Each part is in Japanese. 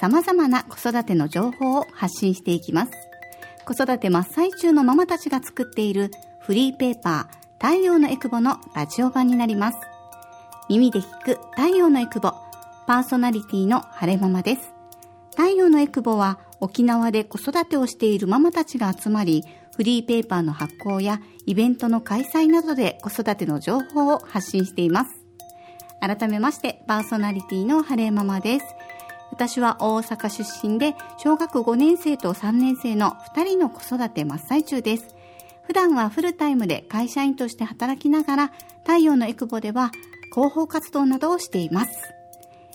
様々な子育ての情報を発信していきます子育て真っ最中のママたちが作っているフリーペーパー太陽のエクボのラジオ版になります耳で聞く太陽のエクボパーソナリティの晴れママです太陽のエクボは沖縄で子育てをしているママたちが集まり、フリーペーパーの発行やイベントの開催などで子育ての情報を発信しています。改めまして、パーソナリティの晴れママです。私は大阪出身で、小学5年生と3年生の2人の子育て真っ最中です。普段はフルタイムで会社員として働きながら、太陽のエクボでは広報活動などをしています。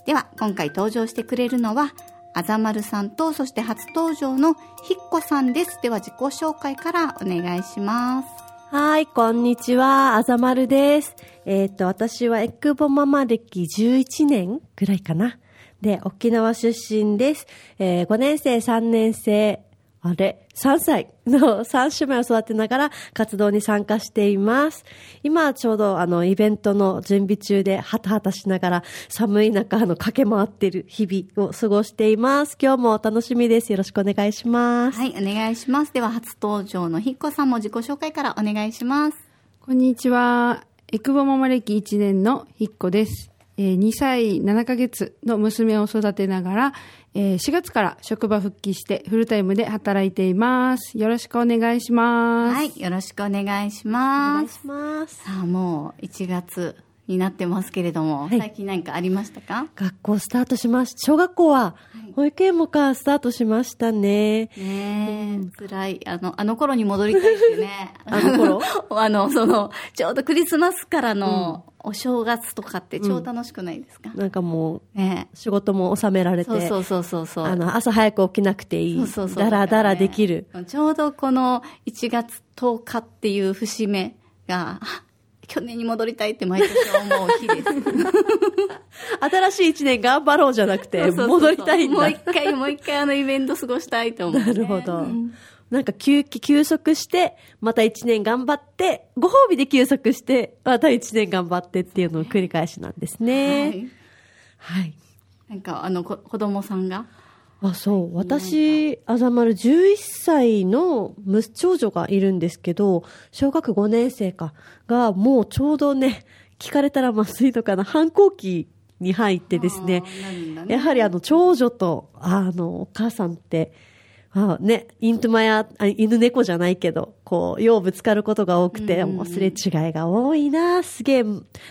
では、今回登場してくれるのは、あざまるさんと、そして初登場のひっこさんです。では自己紹介からお願いします。はい、こんにちは。あざまるです。えっ、ー、と、私はエクボママ歴11年ぐらいかな。で、沖縄出身です。えー、5年生、3年生、あれ、3歳 の3姉妹を育てながら活動に参加しています。今ちょうどあのイベントの準備中でハタハタしながら寒い中あの駆け回っている日々を過ごしています。今日もお楽しみです。よろしくお願いします。はい、お願いします。では初登場のひっこさんも自己紹介からお願いします。こんにちは。エクボママ歴1年のひっこです。2歳7ヶ月の娘を育てながら、4月から職場復帰してフルタイムで働いています。よろしくお願いします。はい、よろしくお願いします。お願いします。さあ、もう1月になってますけれども、はい、最近何かありましたか？学校スタートしました。小学校は、保育園もか、スタートしましたね。ねえ、うん、辛い。あの、あの頃に戻りたいってね。あの頃？あの、その、ちょうどクリスマスからの、お正月とかって超楽しくないですか、うん、なんかもう、ね、仕事も収められて。そうそうそうそうあの、朝早く起きなくていい。そうそうそう。だらだらできる、ね。ちょうどこの1月10日っていう節目が、去年に戻りたいって毎年思う日です。新しい一年頑張ろうじゃなくて、戻りたいんだ。もう一回、もう一回あのイベント過ごしたいと思う、ね、なるほど。なんか休憩、休息して、また一年頑張って、ご褒美で休息して、また一年頑張ってっていうのを繰り返しなんですね。はい。はい。なんかあの、子供さんが？あ、そう。私、あざまる11歳の長女がいるんですけど、小学5年生か、が、もうちょうどね、聞かれたらまずいのかな、反抗期に入ってですね、ねやはりあの、長女と、あの、お母さんって、あね、イントマや、犬猫じゃないけど、こう、ようぶつかることが多くて、もうすれ違いが多いな、すげえ、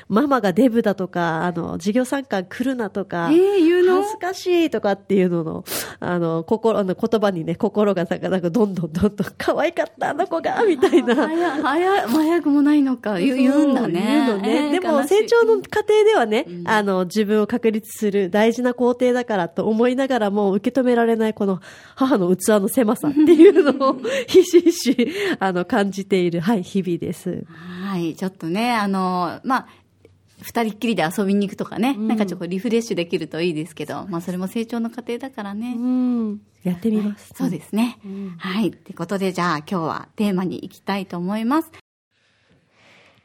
ママがデブだとか、あの、授業参観来るなとか、えー、言うの？恥ずかしいとかっていうのの、あの、心、あの、言葉にね、心がなんか、なんか、どんどんどんどん、可愛かった、あの子が、みたいな。早、早、早くもないのか、言うんだね。言うのね。でも、成長の過程ではね、うん、あの、自分を確立する大事な工程だからと思いながらも、受け止められないこの母の器の狭さっていうのをひしひし、あの、感じている、はい、日々です。はい、ちょっとね、あの、まあ、二人っきりで遊びに行くとかね、うん、なんかちょっとリフレッシュできるといいですけど、まあそれも成長の過程だからね。うん、やってみます。はい、そうですね。うん、はい。ってことで、じゃあ今日はテーマに行きたいと思います。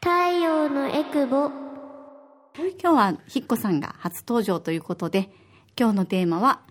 太陽のエクボ。今日はひっこさんが初登場ということで、今日のテーマは、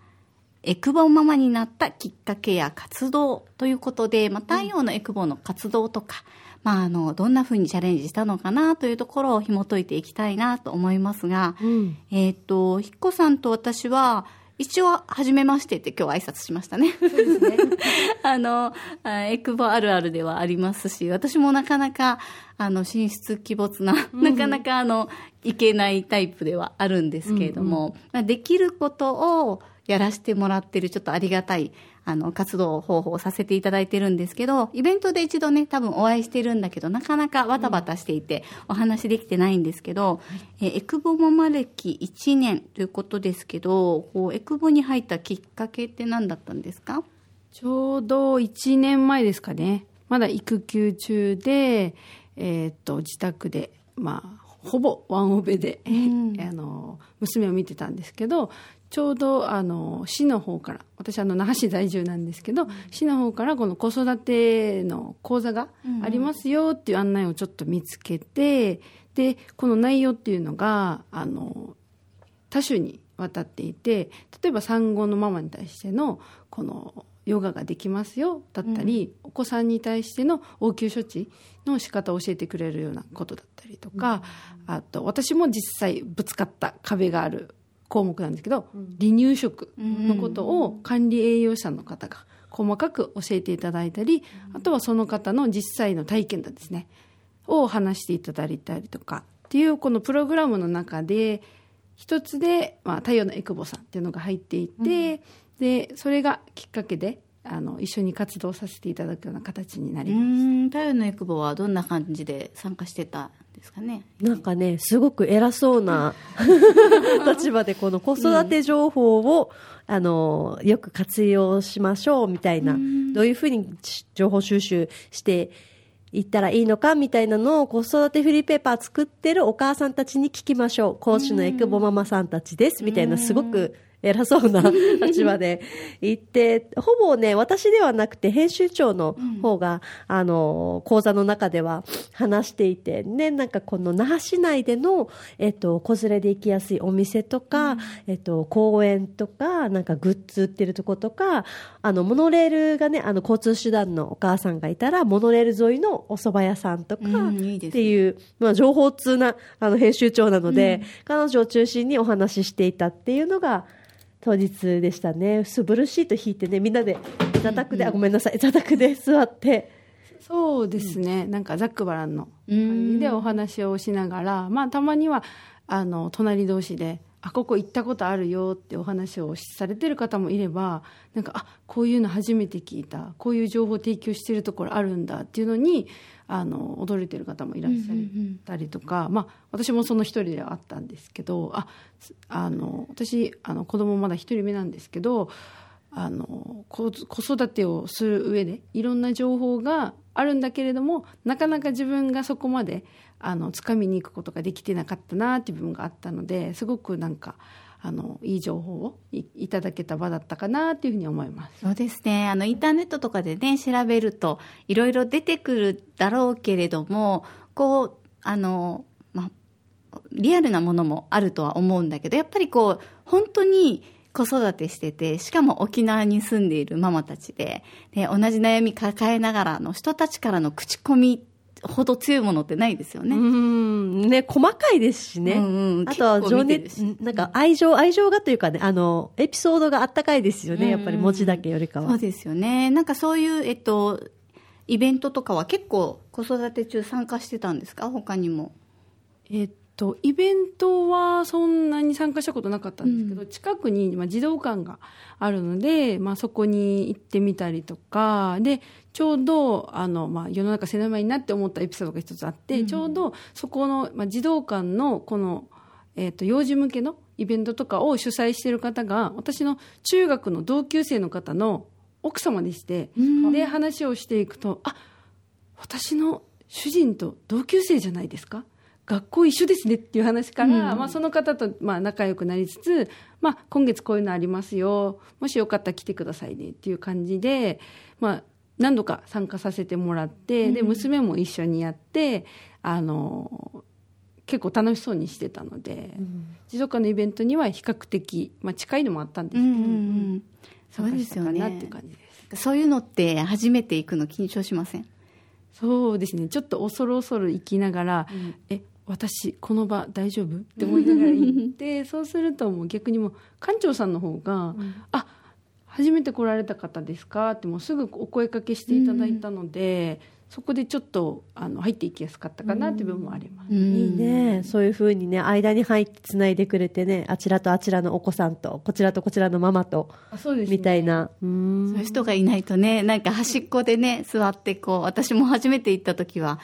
エクボママになったきっかけや活動ということで、まあ、太陽のエクボの活動とか、まあ、あの、どんな風にチャレンジしたのかなというところを紐解いていきたいなと思いますが、うん、えっ、と、ひっこさんと私は、一応、はじめましてって今日挨拶しましたね。そうですね。あの、エクボあるあるではありますし、私もなかなか、あの、進出鬼没な、うん、なかなかあの、いけないタイプではあるんですけれども、うんうん、できることをやらせてもらってるちょっとありがたいあの活動方法をさせていただいてるんですけど、イベントで一度ね、多分お会いしてるんだけど、なかなかバタバタしていてお話できてないんですけど、えーエクボママ歴1年ということですけど、こうエクボに入ったきっかけって何だったんですか？ちょうど1年前ですかね。まだ育休中で、えーっと、自宅で、まあ、ほぼワンオペで、ん。あの、娘を見てたんですけど、ちょうど、あの、市の方から、私、あの、那覇市在住なんですけど、市の方からこの子育ての講座がありますよっていう案内をちょっと見つけて、で、この内容っていうのが、あの、多種にわたっていて例えば産後のママに対してのこのヨガができますよだったり、お子さんに対しての応急処置の仕方を教えてくれるようなことだったりとか、あと私も実際ぶつかった壁がある項目なんですけど、離乳食のことを管理栄養士さんの方が細かく教えていただいたり、あとはその方の実際の体験談ですね。を話していただいたりとかっていうこのプログラムの中で一つで、まあ、太陽のエクボさんっていうのが入っていて、でそれがきっかけであの一緒に活動させていただくような形になりうます。ん、太陽のエクボはどんな感じで参加してたんですかねなんかね、すごく偉そうな 立場でこの子育て情報を、あの、よく活用しましょうみたいな、どういうふうに情報収集していったらいいのかみたいなのを子育てフリーペーパー作ってるお母さんたちに聞きましょう。講師のエクボママさんたちです。みたいなすごく偉そうな立場で言って、ほぼね、私ではなくて編集長の方が、あの、講座の中では話していて、ね、なんかこの那覇市内での、えっと、子連れで行きやすいお店とか、えっと、公園とか、なんかグッズ売ってるとことか、あの、モノレールがね、あの、交通手段のお母さんがいたら、モノレール沿いのお蕎麦屋さんとか、うんいいですね。っていう、まあ、情報通な、あの、編集長なので、彼女を中心にお話ししていたっていうのが、当日でしたね。すブルーシート引いてね、みんなで座卓で、あ、ごめんなさい、座卓で座って、そうですね、なんかざっくばらんの感じでお話をしながら、まあたまにはあの隣同士で「あここ行ったことあるよ」ってお話をされてる方もいればなんか「あこういうの初めて聞いた。こういう情報提供してるところあるんだ」っていうのにあの驚いてる方もいらっしゃったりとか、まあ私もその一人ではあったんですけどあすあの私あの子供まだ一人目なんですけどあの子子育てをする上でいろんな情報があるんだけれどもなかなか自分がそこまであの掴みに行くことができてなかったなっていう部分があったのですごくなんかあのいい情報をいいただけた場だったかなっていうふうに思います。そうですね。あの、インターネットとかでね、調べると、いろいろ出てくるだろうけれども、こう、あの、まあ、リアルなものもあるとは思うんだけど、やっぱりこう、本当に子育てしてて、しかも沖縄に住んでいるママたちで、で、同じ悩み抱えながらの人たちからの口コミほど強いものってないですよね。うん、ね、細かいですしね。うんうんあとは情熱、なんか愛情、愛情がというかね、あの、エピソードがあったかいですよね、やっぱり文字だけよりかは。そうですよね。なんかそういう、えっと、イベントとかは結構子育て中参加してたんですか？他にも。えっと、イベントはそんなに参加したことなかったんですけど、近くに、まあ、児童館があるので、まあ、そこに行ってみたりとかでちょうどあの、まあ、世の中狭いなって思ったエピソードが一つあって、ちょうどそこの、まあ、児童館のこの、えっと幼児向けのイベントとかを主催している方が私の中学の同級生の方の奥様でして、で話をしていくとあ私の主人と同級生じゃないですか？学校一緒ですねっていう話から、まあ、その方とまあ仲良くなりつつ、まあ、今月こういうのありますよもしよかったら来てくださいねっていう感じで、まあ、何度か参加させてもらって、で娘も一緒にやってあの結構楽しそうにしてたので、持続化のイベントには比較的、まあ、近いのもあったんですけど、そうですよ参加したかなっていねう。感じです。そういうのって初めて行くの緊張しません？そうですね。ちょっと恐る恐る行きながら、え私この場大丈夫？って思いながら行って そうするともう逆にもう館長さんの方が「あ初めて来られた方ですか?」ってもうすぐお声かけしていただいたので、そこでちょっとあの入っていきやすかったかなっていう部分もあります。いいね。そういうふうにね、間に入って繋いでくれてね、あちらとあちらのお子さんと、こちらとこちらのママと、あそうですねみたいな。うんそういう人がいないとね、なんか端っこでね、座ってこう、私も初めて行った時は、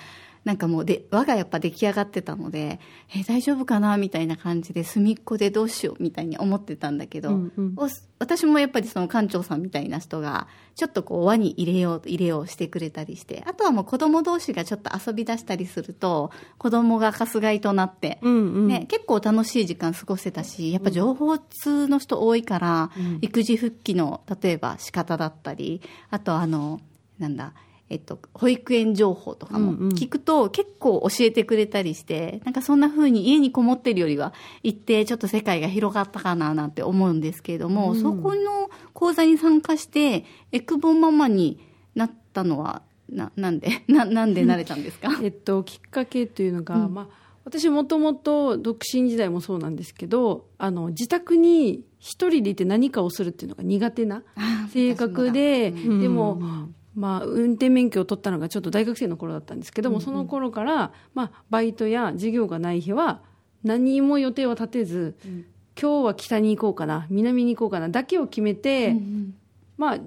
なんかもうで、輪がやっぱ出来上がってたので、え、大丈夫かなみたいな感じで、隅っこでどうしようみたいに思ってたんだけど、うんうん。お私もやっぱりその館長さんみたいな人が、ちょっとこう輪に入れよう、入れようしてくれたりして、あとはもう子供同士がちょっと遊び出したりすると、子供がかすがいとなって、うんうん。ね、結構楽しい時間過ごせたし、やっぱ情報通の人多いから、育児復帰の、例えば仕方だったり、あとあの、なんだ、えっと、保育園情報とかもうんうん。聞くと結構教えてくれたりして、なんかそんな風に家にこもってるよりは行ってちょっと世界が広がったかななんて思うんですけれども、そこの講座に参加して、エクボママになったのは、な、なんで、な、なんでなれたんですか？えっと、きっかけというのが、まあ、私もともと独身時代もそうなんですけどあの自宅に一人でいて何かをするっていうのが苦手な性格で、ん。でも、まあ、運転免許を取ったのがちょっと大学生の頃だったんですけども、その頃から、まあ、バイトや授業がない日は何も予定を立てず、今日は北に行こうかな南に行こうかなだけを決めて、まあ、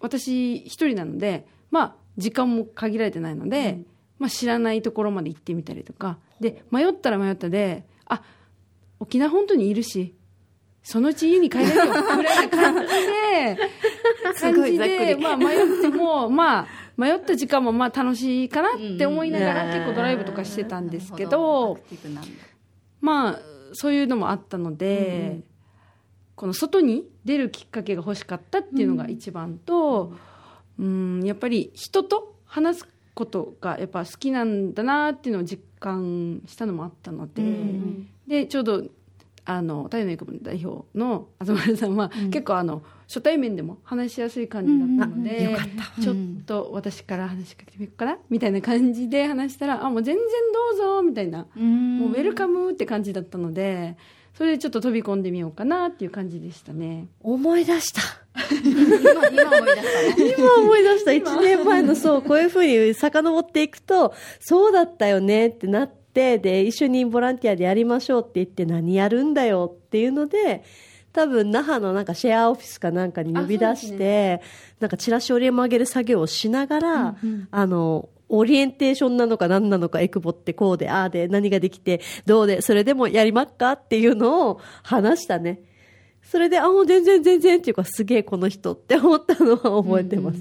私一人なので、まあ、時間も限られてないので、まあ、知らないところまで行ってみたりとか。で迷ったら迷ったであ沖縄本当にいるしそのうち家に帰れるよ。ぐらいな感じで感じで、まあ、迷ってもまあ 迷った時間もまあ楽しいかなって思いながらうん。結構ドライブとかしてたんですけどまあそういうのもあったので、この外に出るきっかけが欲しかったっていうのが一番と、うん、やっぱり人と話すことがやっぱ好きなんだなっていうのを実感したのもあったので、でちょうどあの太陽の育部の代表の東丸さんは、結構あの初対面でも話しやすい感じだったので、うんうんあよかったちょっと私から話しかけてみようかなみたいな感じで話したらあもう全然どうぞみたいな。もうウェルカムって感じだったので、それでちょっと飛び込んでみようかなっていう感じでしたね。思い出した。今今思い出したの今思い出した。1年前のそう、こういうふうに遡っていくと、そうだったよねってなって、で、一緒にボランティアでやりましょうって言って、何やるんだよっていうので、多分、那覇のなんかシェアオフィスかなんかに呼び出して、なんかチラシ折り曲げる作業をしながら、あの、オリエンテーションなのか何なのか、エクボってこうで、ああで、何ができて、どうで、それでもやりまっかっていうのを話したね。それで、あ、もう全然全然っていうか、すげえこの人って思ったのは覚えてます。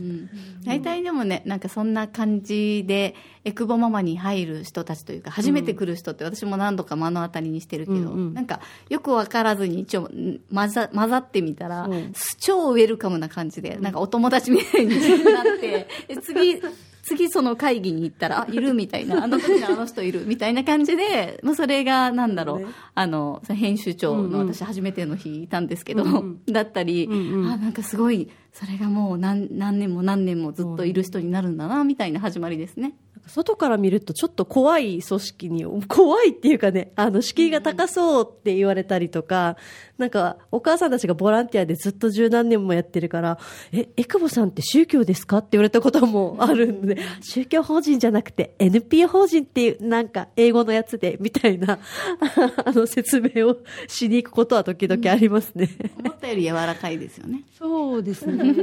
大体でもね、なんかそんな感じで、エクボママに入る人たちというか、初めて来る人って私も何度か目の当たりにしてるけど、うんうん。なんかよくわからずに一応ん混ざ混ざってみたら、超ウェルカムな感じで、なんかお友達みたいになって、で次、次その会議に行ったら、あ、いるみたいな、あの時のあの人いるみたいな感じで、まあそれがなんだろう、ね。あの、編集長のうんうん。私初めての日いたんですけど、うん。だったり、うんうん。あ、なんかすごい、それがもう何何年も何年もずっといる人になるんだな、みたいな始まりですね。外から見るとちょっと怖い組織に、怖いっていうかね、あの、敷居が高そうって言われたりとか、なんか、お母さんたちがボランティアでずっと十何年もやってるから、え、エクボさんって宗教ですかって言われたこともあるんで、宗教法人じゃなくて NPO 法人っていう、なんか、英語のやつで、みたいな、あの、説明をしに行くことは時々ありますね。思ったより柔らかいですよね。そうですね。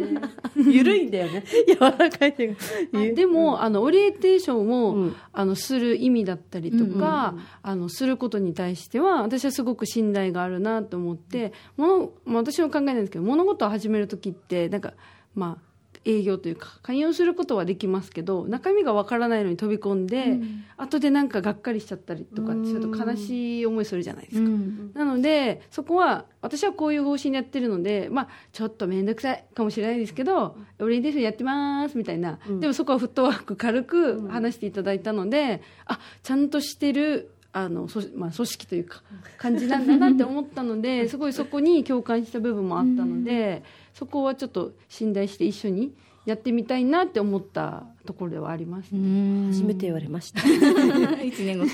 ゆるいんだよね。柔らかいっていうか。でも、あの、オリエンテーションを、うん。あの、する意味だったりとか、あの、することに対しては、私はすごく信頼があるなと思って、もの、まあ、私の考えなんですけど、物事を始めるときって、なんか、まあ、営業というか、勧誘することはできますけど、中身がわからないのに飛び込んで、後でなんかがっかりしちゃったりとかすると悲しい思いするじゃないですか。なので、そこは、私はこういう方針でやってるので、まあ、ちょっとめんどくさいかもしれないですけど、オリエンテーションやってます、みたいな。でもそこはフットワーク軽く話していただいたので、あ、ちゃんとしてる、あの、そまあ、組織というか、感じなんだなって思ったので、すごいそこに共感した部分もあったので、そこはちょっと信頼して一緒にやってみたいなって思ったところではあります、初めて言われました。一年後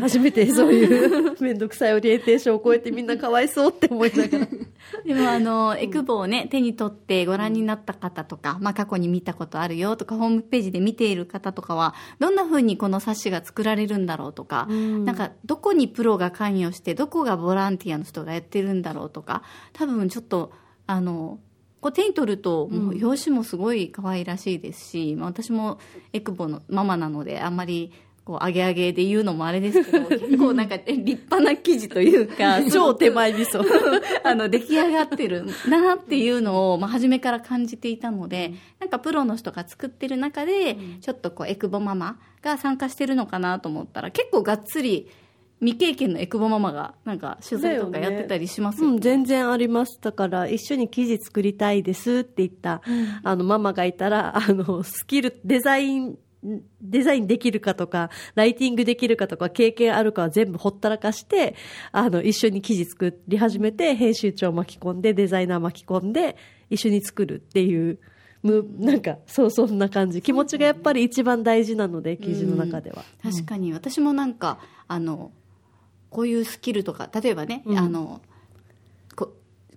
初めてそういうめんどくさいオリエンテーションを超えてみんなかわいそうって思いながら。でもあの、エクボをね、手に取ってご覧になった方とか、まあ過去に見たことあるよとか、ホームページで見ている方とかは、どんな風にこの冊子が作られるんだろうとか、なんかどこにプロが関与して、どこがボランティアの人がやってるんだろうとか、多分ちょっと、あの、こう手に取ると、もう表紙もすごい可愛らしいですし、まあ私もエクボのママなので、あんまり、こう、上げ上げで言うのもあれですけど、結構なんかえ立派な生地というか、超手前味噌。あの、出来上がってるなっていうのを、まあ、初めから感じていたので、なんかプロの人が作ってる中で、ちょっとこう、エクボママが参加してるのかなと思ったら、結構がっつり、未経験のエクボママが、なんか取材とかやってたりしますよね。うん、全然あります。だから、一緒に記事作りたいですって言った、あの、ママがいたら、あの、スキル、デザイン、デザインできるかとか、ライティングできるかとか、経験あるかは全部ほったらかして、あの、一緒に記事作り始めて、編集長巻き込んで、デザイナー巻き込んで、一緒に作るっていう、む、なんか、そう、そんな感じ。気持ちがやっぱり一番大事なので、記事の中では。確かに、私もなんか、あの、こういうスキルとか、例えばね、うん。あの、こ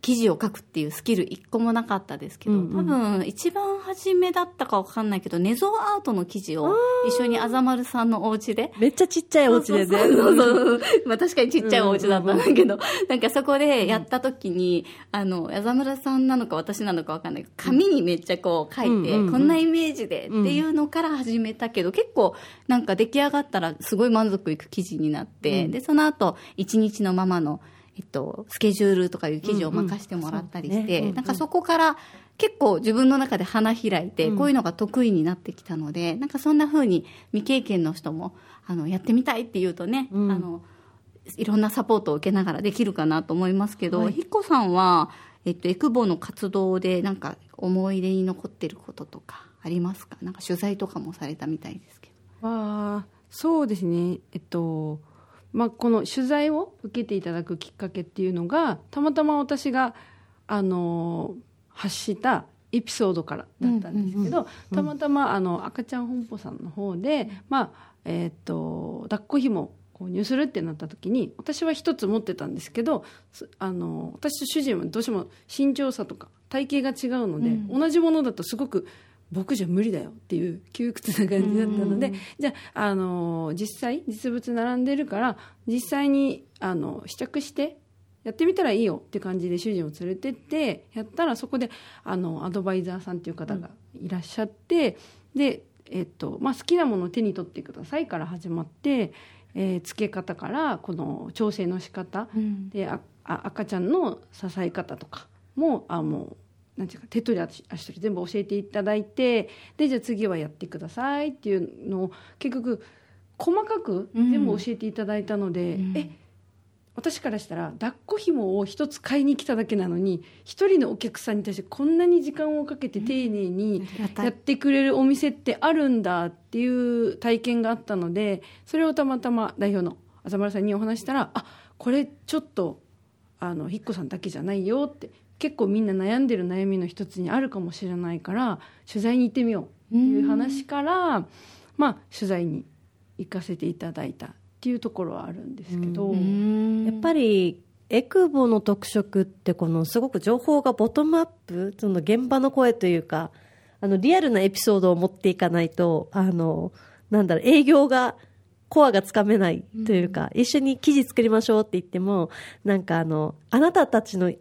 記事を書くっていうスキル一個もなかったですけど、うんうん。多分一番初めだったかわかんないけど、ネゾアートの記事を一緒にあざまるさんのお家で、めっちゃちっちゃいお家で。ね。そうそうそう。まあ確かにちっちゃいお家だったんだけど、なんかそこでやった時に、あの、矢沢村さんなのか私なのかわかんない。けど、紙にめっちゃこう書いて、うんうんうん。こんなイメージでっていうのから始めたけど、結構なんか出来上がったらすごい満足いく記事になって、で、その後、一日のママの、えっと、スケジュールとかいう記事を任せてもらったりして、うんうんね。なんかそこから結構自分の中で花開いて、こういうのが得意になってきたので、なんかそんな風に未経験の人も、あの、やってみたいって言うとね、うん。あの、いろんなサポートを受けながらできるかなと思いますけど、ひっこさんは、えっと、エクボの活動でなんか思い出に残ってることとかありますか？なんか取材とかもされたみたいですけど。わあそうですね。えっとまあこの取材を受けていただくきっかけっていうのがたまたま私があの発したエピソードからだったんですけど、たまたまあの赤ちゃん本舗さんの方で、まあえっと抱っこ紐を購入するってなった時に私は一つ持ってたんですけどすあの私と主人はどうしても身長差とか体型が違うので、同じものだとすごく僕じゃ無理だよっていう窮屈な感じだったので、じゃあ、あの実際実物並んでるから実際にあの試着してやってみたらいいよって感じで主人を連れてってやったらそこであのアドバイザーさんっていう方がいらっしゃって、で、えっとまあ、好きなものを手に取ってくださいから始まって、えー付け方からこの調整の仕方、でああ赤ちゃんの支え方とかもあもうなんていうか手取り足足取り全部教えていただいてでじゃあ次はやってくださいっていうのを結局細かく全部教えていただいたので、え私からしたら抱っこ紐を一つ買いに来ただけなのに一人のお客さんに対してこんなに時間をかけて丁寧にやってくれるお店ってあるんだっていう体験があったのでそれをたまたま代表の浅村さんにお話したらあこれちょっとあのひっこさんだけじゃないよって結構みんな悩んでる悩みの一つにあるかもしれないから取材に行ってみようっていう話から、まあ、取材に行かせていただいたっていうところはあるんですけど、やっぱり、エクボの特色ってこのすごく情報がボトムアップ、その現場の声というか、あのリアルなエピソードを持っていかないと、あの、なんだろう、営業が、コアがつかめないというか、一緒に記事作りましょうって言っても、なんかあの、あなたたちの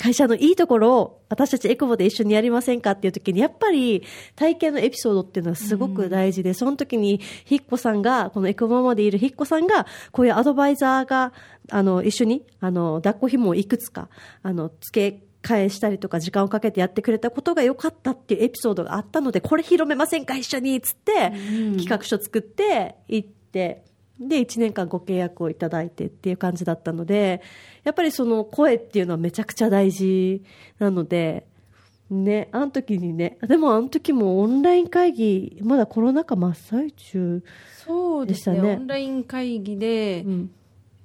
会社のいいところを私たちエクボで一緒にやりませんかっていう時に、やっぱり体験のエピソードっていうのはすごく大事で、その時にヒッコさんが、このエクボまでいるヒッコさんが、こういうアドバイザーが、あの、一緒に、あの、抱っこ紐をいくつか、あの、付け、返したりとか時間をかけてやってくれたことが良かったっていうエピソードがあったので、これ広めませんか？一緒に。つって、企画書作って行って、で、1年間ご契約をいただいてっていう感じだったので、やっぱりその声っていうのはめちゃくちゃ大事なので、ね、あの時にね、でもあの時もオンライン会議、まだコロナ禍真っ最中。そうですねでしたねオンライン会議で、うん。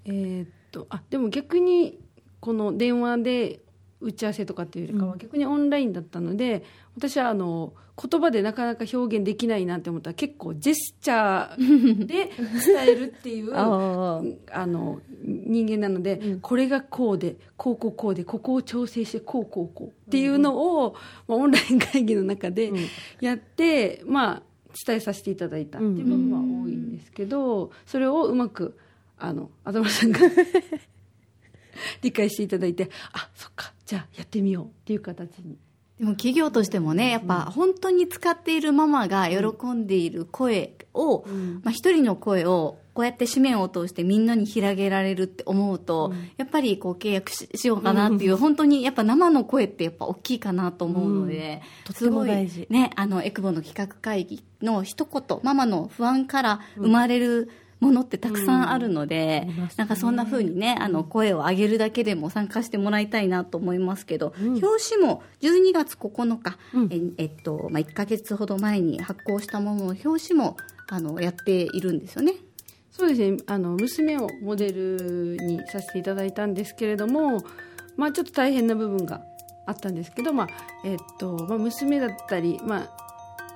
えーっとあでも逆にこの電話で打ち合わせとかっていうよりかは逆にオンラインだったので、私はあの言葉でなかなか表現できないなって思ったら結構ジェスチャーで伝えるっていう ああの人間なので、これがこうでこうこうこうでここを調整してこうこうこうっていうのを、まあ、オンライン会議の中でやって、まあ伝えさせていただいたっていう部分は多いんですけど、それをうまくあの東さんが 理解していただいてあそっかじゃあやってみようっていう形に。でも企業としてもね、やっぱ本当に使っているママが喜んでいる声を、まあ一人の声をこうやって紙面を通してみんなに広げられるって思うと、やっぱりこう契約ししようかなっていう、本当にやっぱ生の声ってやっぱ大きいかなと思うので、とってもすごい大事。ね、あの、エクボの企画会議の一言、ママの不安から生まれる、ものってたくさんあるので、なんかそんな風にね、あの、声を上げるだけでも参加してもらいたいなと思いますけど、表紙も12月9日、ええっと、まあ、1ヶ月ほど前に発行したものの表紙も、あの、やっているんですよね。そうですね。あの娘をモデルにさせていただいたんですけれども、まあ、ちょっと大変な部分があったんですけど、まあえっとまあ、娘だったり、まあ、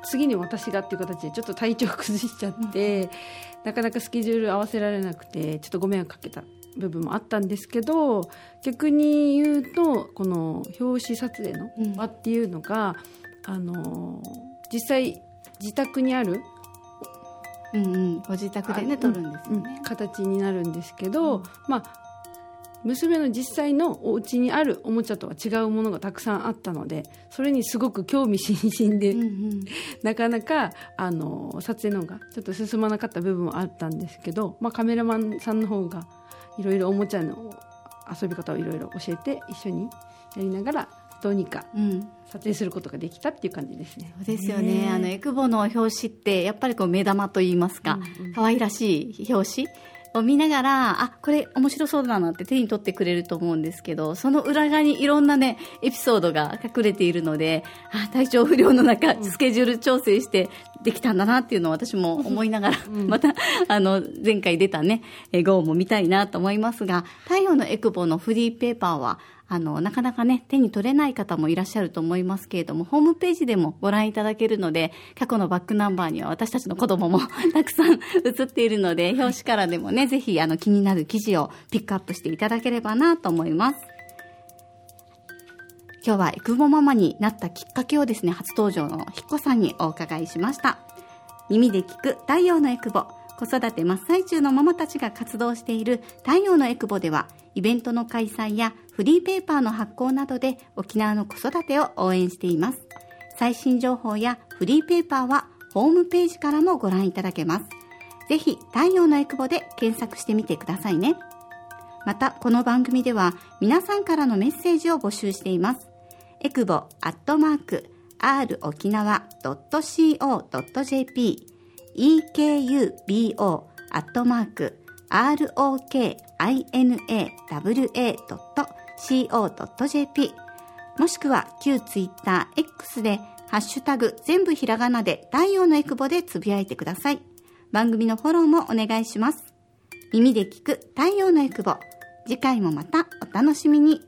次に私がっていう形でちょっと体調崩しちゃって、なかなかスケジュール合わせられなくてちょっとご迷惑かけた部分もあったんですけど逆に言うとこの表紙撮影の場っていうのが、あの実際自宅にあるうんうん。ご自宅でね、撮るんですようんね。形になるんですけど、まあ娘の実際のお家にあるおもちゃとは違うものがたくさんあったのでそれにすごく興味津々で、うんうん。なかなかあの撮影の方がちょっと進まなかった部分もあったんですけど、まあ、カメラマンさんの方がいろいろおもちゃの遊び方をいろいろ教えて一緒にやりながらどうにかうん。撮影することができたっていう感じですね。そうですよね。あの、エクボの表紙って、やっぱりこう目玉と言いますか、可愛らしい表紙を見ながら、あ、これ面白そうだなって手に取ってくれると思うんですけど、その裏側にいろんなね、エピソードが隠れているので、あ、体調不良の中、スケジュール調整してできたんだなっていうのを私も思いながら、また、あの、前回出たね、え GO も見たいなと思いますが、太陽のエクボのフリーペーパーは、あの、なかなかね、手に取れない方もいらっしゃると思いますけれども、ホームページでもご覧いただけるので、過去のバックナンバーには私たちの子供も たくさん写っているので、表紙からでもね、ぜひあの気になる記事をピックアップしていただければなと思います。今日はエクボママになったきっかけをですね、初登場のひっこさんにお伺いしました。耳で聞く太陽のエクボ。子育て真っ最中のママたちが活動している太陽のエクボでは、イベントの開催やフリーペーパーの発行などで沖縄の子育てを応援しています。最新情報やフリーペーパーはホームページからもご覧いただけます。ぜひ太陽のエクボで検索してみてくださいね。また、この番組では皆さんからのメッセージを募集しています。エクボアットマーク r 沖縄 .co.jp ekubo アットマーク rokinawa.co.jp もしくは旧ツイッター X でハッシュタグ全部ひらがなで太陽のエクボでつぶやいてください。番組のフォローもお願いします。耳で聞く太陽のエクボ。次回もまたお楽しみに。